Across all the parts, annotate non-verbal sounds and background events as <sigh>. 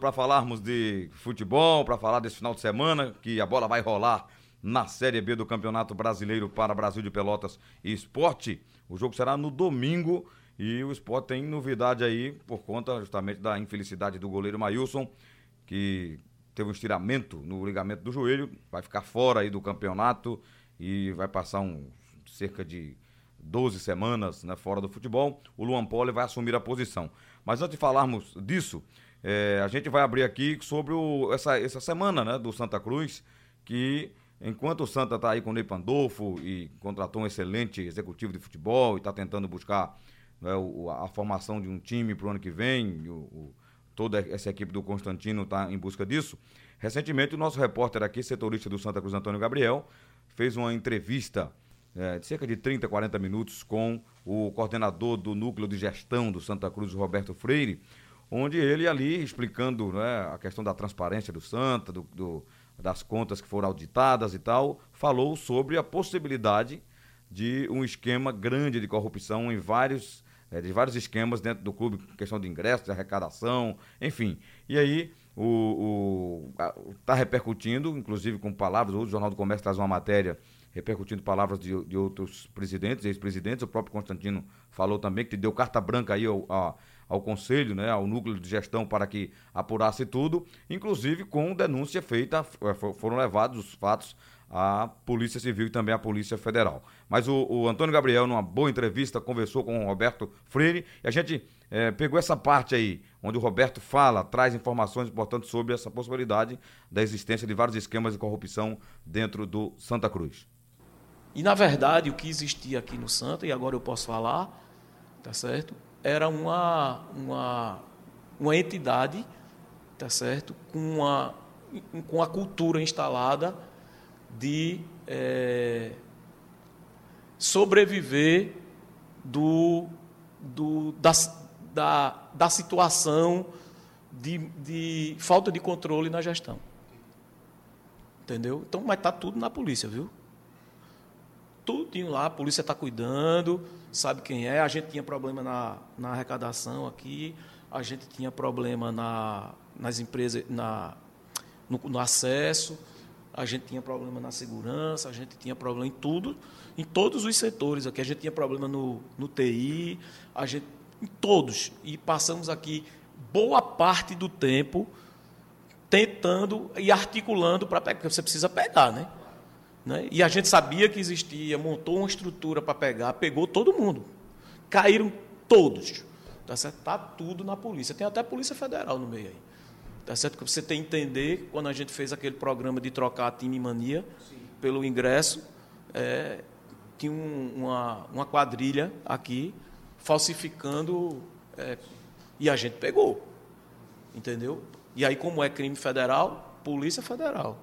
para falarmos de futebol, para falar desse final de semana, que a bola vai rolar na Série B do Campeonato Brasileiro para Brasil de Pelotas e Esporte. O jogo será no domingo e o Esporte tem novidade aí por conta justamente da infelicidade do goleiro Mailson, que teve um estiramento no ligamento do joelho, vai ficar fora aí do campeonato e vai passar um, cerca de 12 semanas né, fora do futebol. O Luan Poli vai assumir a posição. Mas antes de falarmos disso, é, a gente vai abrir aqui sobre o, essa, essa semana né, do Santa Cruz, que enquanto o Santa está aí com o Ney Pandolfo e contratou um excelente executivo de futebol e está tentando buscar né, o, a formação de um time para o ano que vem, o, o, toda essa equipe do Constantino está em busca disso. Recentemente, o nosso repórter aqui, setorista do Santa Cruz, Antônio Gabriel, fez uma entrevista é, de cerca de 30, 40 minutos com o coordenador do núcleo de gestão do Santa Cruz, Roberto Freire, onde ele ali explicando né, a questão da transparência do Santa, do, do, das contas que foram auditadas e tal, falou sobre a possibilidade de um esquema grande de corrupção em vários, é, de vários esquemas dentro do clube, questão de ingresso, de arrecadação, enfim. E aí o está repercutindo, inclusive com palavras, o Jornal do Comércio traz uma matéria repercutindo palavras de, de outros presidentes, ex-presidentes, o próprio Constantino falou também que deu carta branca aí ao, ao, ao conselho, né, ao núcleo de gestão para que apurasse tudo, inclusive com denúncia feita, eh, foram levados os fatos à Polícia Civil e também à Polícia Federal. Mas o, o Antônio Gabriel, numa boa entrevista, conversou com o Roberto Freire e a gente é, pegou essa parte aí, onde o Roberto fala, traz informações importantes sobre essa possibilidade da existência de vários esquemas de corrupção dentro do Santa Cruz. E, na verdade, o que existia aqui no Santa, e agora eu posso falar, tá certo? Era uma, uma, uma entidade, tá certo? Com uma, com a cultura instalada de é, sobreviver do, do, da, da, da situação de, de falta de controle na gestão. Entendeu? Então, mas está tudo na polícia, viu? Tudinho lá, a polícia está cuidando, sabe quem é. A gente tinha problema na, na arrecadação aqui, a gente tinha problema na, nas empresas, na, no, no, acesso, a gente tinha problema na segurança, a gente tinha problema em tudo, em todos os setores aqui. A gente tinha problema no, no TI, a gente, em todos. E passamos aqui boa parte do tempo tentando e articulando para pegar, porque você precisa pegar, né? Né? E a gente sabia que existia, montou uma estrutura para pegar, pegou todo mundo. Caíram todos. Tá certo? Tá tudo na polícia. Tem até a Polícia Federal no meio aí. Tá certo? Que você tem que entender, quando a gente fez aquele programa de trocar a time mania Sim. pelo ingresso, é, tinha um, uma, uma quadrilha aqui falsificando é, e a gente pegou. Entendeu? E aí, como é crime federal, Polícia Federal.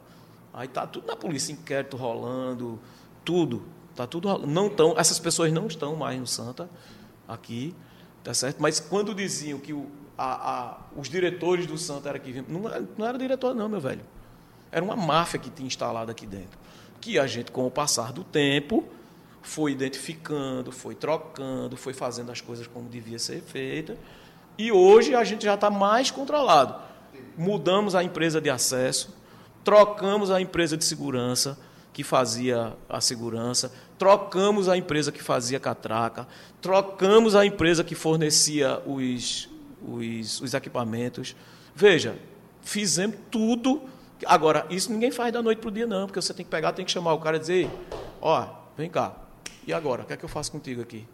Aí tá tudo na polícia, inquérito rolando, tudo. Tá tudo. Não tão, essas pessoas não estão mais no Santa aqui, tá certo? Mas quando diziam que o, a, a, os diretores do Santa era que não, não era diretor não, meu velho. Era uma máfia que tinha instalado aqui dentro. Que a gente, com o passar do tempo, foi identificando, foi trocando, foi fazendo as coisas como devia ser feita. E hoje a gente já está mais controlado. Mudamos a empresa de acesso, trocamos a empresa de segurança que fazia a segurança, trocamos a empresa que fazia catraca, trocamos a empresa que fornecia os, os, os equipamentos. Veja, fizemos tudo. Agora, isso ninguém faz da noite para o dia, não, porque você tem que pegar, tem que chamar o cara e dizer, ó, vem cá, e agora? O que é que eu faço contigo aqui?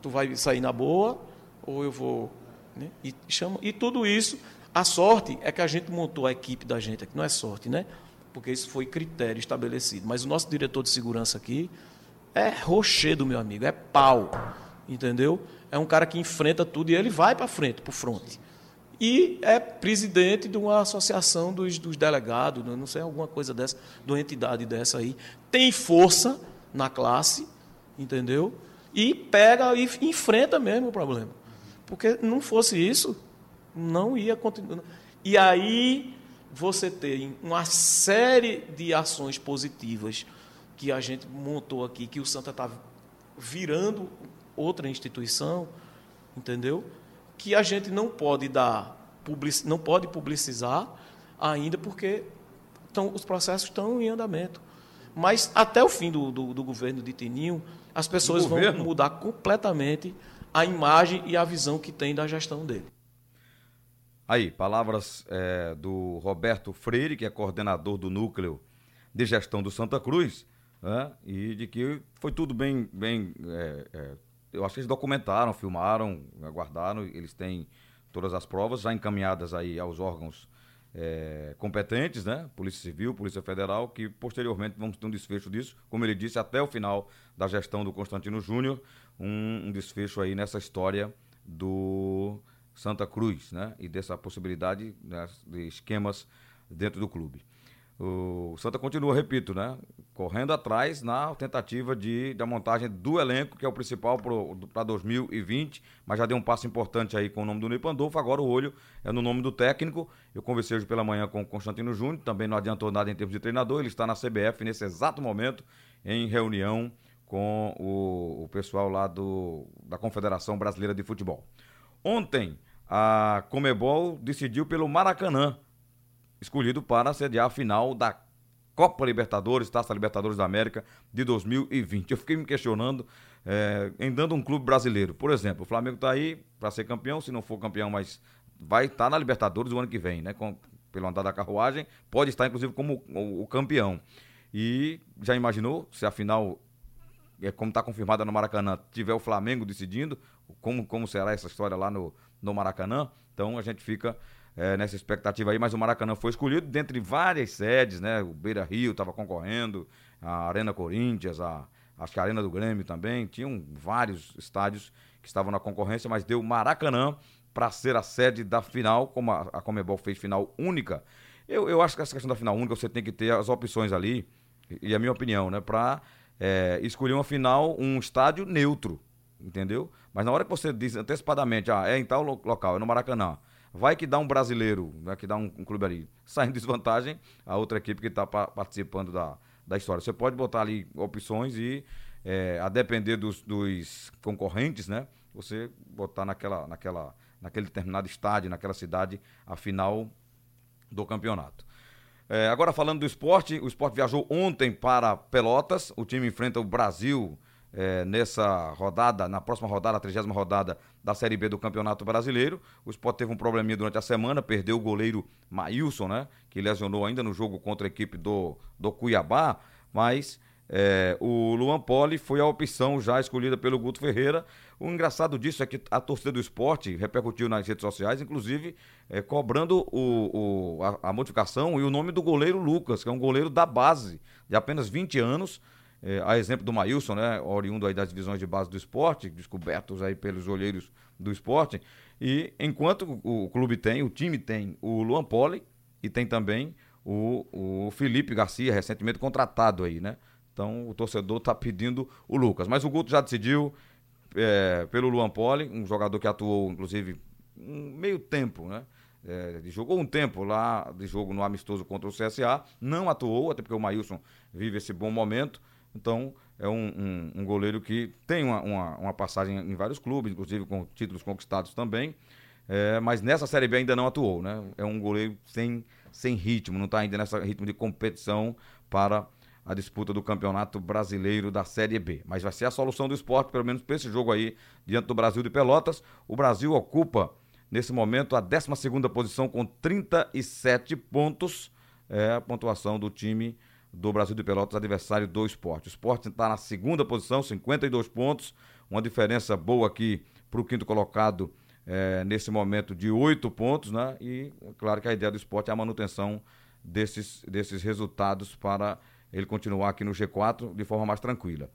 Tu vai sair na boa ou eu vou. Né? E, chama, e tudo isso a sorte é que a gente montou a equipe da gente aqui, não é sorte, né? Porque isso foi critério estabelecido. Mas o nosso diretor de segurança aqui é rochedo, meu amigo, é pau, entendeu? É um cara que enfrenta tudo e ele vai para frente, para o fronte. E é presidente de uma associação dos, dos delegados, não sei, alguma coisa dessa, de uma entidade dessa aí. Tem força na classe, entendeu? E pega e enfrenta mesmo o problema. Porque não fosse isso, não ia continuar. E aí você tem uma série de ações positivas que a gente montou aqui, que o Santa está virando outra instituição, entendeu? Que a gente não pode dar public, não pode publicizar ainda porque estão, os processos estão em andamento. Mas até o fim do, do, do governo de Tininho, as pessoas vão mudar completamente a imagem e a visão que tem da gestão dele. Aí, palavras é, do Roberto Freire, que é coordenador do núcleo de gestão do Santa Cruz, né, e de que foi tudo bem. bem é, é, eu acho que eles documentaram, filmaram, aguardaram, eles têm todas as provas já encaminhadas aí aos órgãos é, competentes, né? Polícia Civil, Polícia Federal, que posteriormente vamos ter um desfecho disso, como ele disse, até o final da gestão do Constantino Júnior, um, um, desfecho aí nessa história do Santa Cruz, né? E dessa possibilidade né, de esquemas dentro do clube. O Santa continua, repito, né? Correndo atrás na tentativa de, da montagem do elenco, que é o principal para 2020, mas já deu um passo importante aí com o nome do Ney Pandolfo. Agora o olho é no nome do técnico. Eu conversei hoje pela manhã com o Constantino Júnior, também não adiantou nada em termos de treinador. Ele está na CBF nesse exato momento, em reunião com o, o pessoal lá do, da Confederação Brasileira de Futebol. Ontem, a Comebol decidiu pelo Maracanã escolhido para sediar a final da Copa Libertadores, Taça Libertadores da América de 2020. Eu fiquei me questionando é, em dando um clube brasileiro. Por exemplo, o Flamengo está aí para ser campeão, se não for campeão, mas vai estar tá na Libertadores o ano que vem, né? Com, pelo andar da carruagem, pode estar inclusive como o, o campeão. E já imaginou se a final, é, como está confirmada no Maracanã, tiver o Flamengo decidindo, como, como será essa história lá no, no Maracanã? Então a gente fica é, nessa expectativa aí, mas o Maracanã foi escolhido dentre várias sedes, né? O Beira Rio estava concorrendo, a Arena Corinthians, a, acho que a Arena do Grêmio também, tinham vários estádios que estavam na concorrência, mas deu Maracanã para ser a sede da final, como a, a Comebol fez final única. Eu, eu acho que essa questão da final única você tem que ter as opções ali, e a minha opinião, né? Para é, escolher uma final, um estádio neutro, entendeu? Mas na hora que você diz antecipadamente, ah, é em tal local, é no Maracanã Vai que dá um brasileiro, vai que dá um, um clube ali saindo <laughs> desvantagem, a outra equipe que está pa participando da, da história. Você pode botar ali opções e, é, a depender dos, dos, concorrentes, né? Você botar naquela, naquela, naquele determinado estádio, naquela cidade, a final do campeonato. É, agora falando do esporte, o esporte viajou ontem para Pelotas, o time enfrenta o Brasil é, nessa rodada, na próxima rodada, a trigésima rodada da Série B do Campeonato Brasileiro. O Sport teve um probleminha durante a semana, perdeu o goleiro Maílson, né? Que lesionou ainda no jogo contra a equipe do, do Cuiabá, mas é, o Luan Poli foi a opção já escolhida pelo Guto Ferreira. O engraçado disso é que a torcida do esporte repercutiu nas redes sociais, inclusive é, cobrando o, o a, a, modificação e o nome do goleiro Lucas, que é um goleiro da base, de apenas 20 anos é, a exemplo do Maílson, né, oriundo aí das divisões de base do esporte, descobertos aí pelos olheiros do esporte. E enquanto o, o clube tem, o time tem o Luan Poli e tem também o, o Felipe Garcia, recentemente contratado aí, né? Então o torcedor está pedindo o Lucas. Mas o Guto já decidiu é, pelo Luan Poli, um jogador que atuou, inclusive, um meio tempo, né? É, jogou um tempo lá de jogo no amistoso contra o CSA, não atuou, até porque o Maílson vive esse bom momento, então, é um, um, um goleiro que tem uma, uma, uma, passagem em vários clubes, inclusive com títulos conquistados também, é, mas nessa Série B ainda não atuou, né? É um goleiro sem, sem ritmo, não está ainda nesse ritmo de competição para a disputa do Campeonato Brasileiro da Série B. Mas vai ser a solução do esporte, pelo menos para esse jogo aí, diante do Brasil de Pelotas. O Brasil ocupa, nesse momento, a 12 posição com 37 pontos. É a pontuação do time do Brasil de Pelotas, adversário do esporte. O esporte está na segunda posição, 52 pontos, uma diferença boa aqui para o quinto colocado é, nesse momento de oito pontos, né? E claro que a ideia do esporte é a manutenção desses, desses resultados para ele continuar aqui no G4 de forma mais tranquila.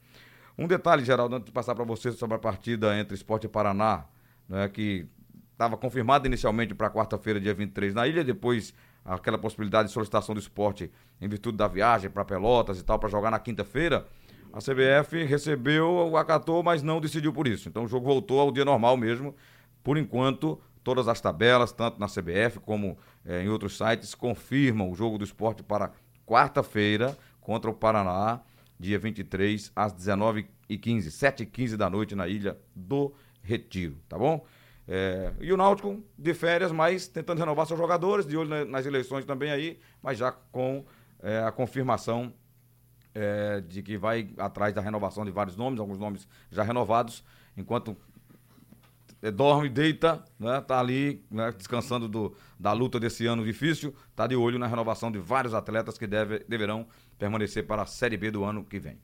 Um detalhe, Geraldo, antes de passar para vocês sobre a partida entre Esporte e Paraná, né, que estava confirmada inicialmente para quarta-feira, dia 23, na ilha, depois aquela possibilidade de solicitação do esporte em virtude da viagem para Pelotas e tal, para jogar na quinta-feira, a CBF recebeu, acatou, mas não decidiu por isso. Então o jogo voltou ao dia normal mesmo. Por enquanto, todas as tabelas, tanto na CBF como eh, em outros sites, confirmam o jogo do esporte para quarta-feira contra o Paraná, dia 23, às 19h15, 7h15 da noite, na Ilha do Retiro, tá bom? É, e o Náutico de férias, mas tentando renovar seus jogadores, de olho nas eleições também aí, mas já com é, a confirmação é, de que vai atrás da renovação de vários nomes, alguns nomes já renovados, enquanto é, dorme, deita, né, tá ali né, descansando do, da luta desse ano difícil, tá de olho na renovação de vários atletas que deve, deverão permanecer para a Série B do ano que vem.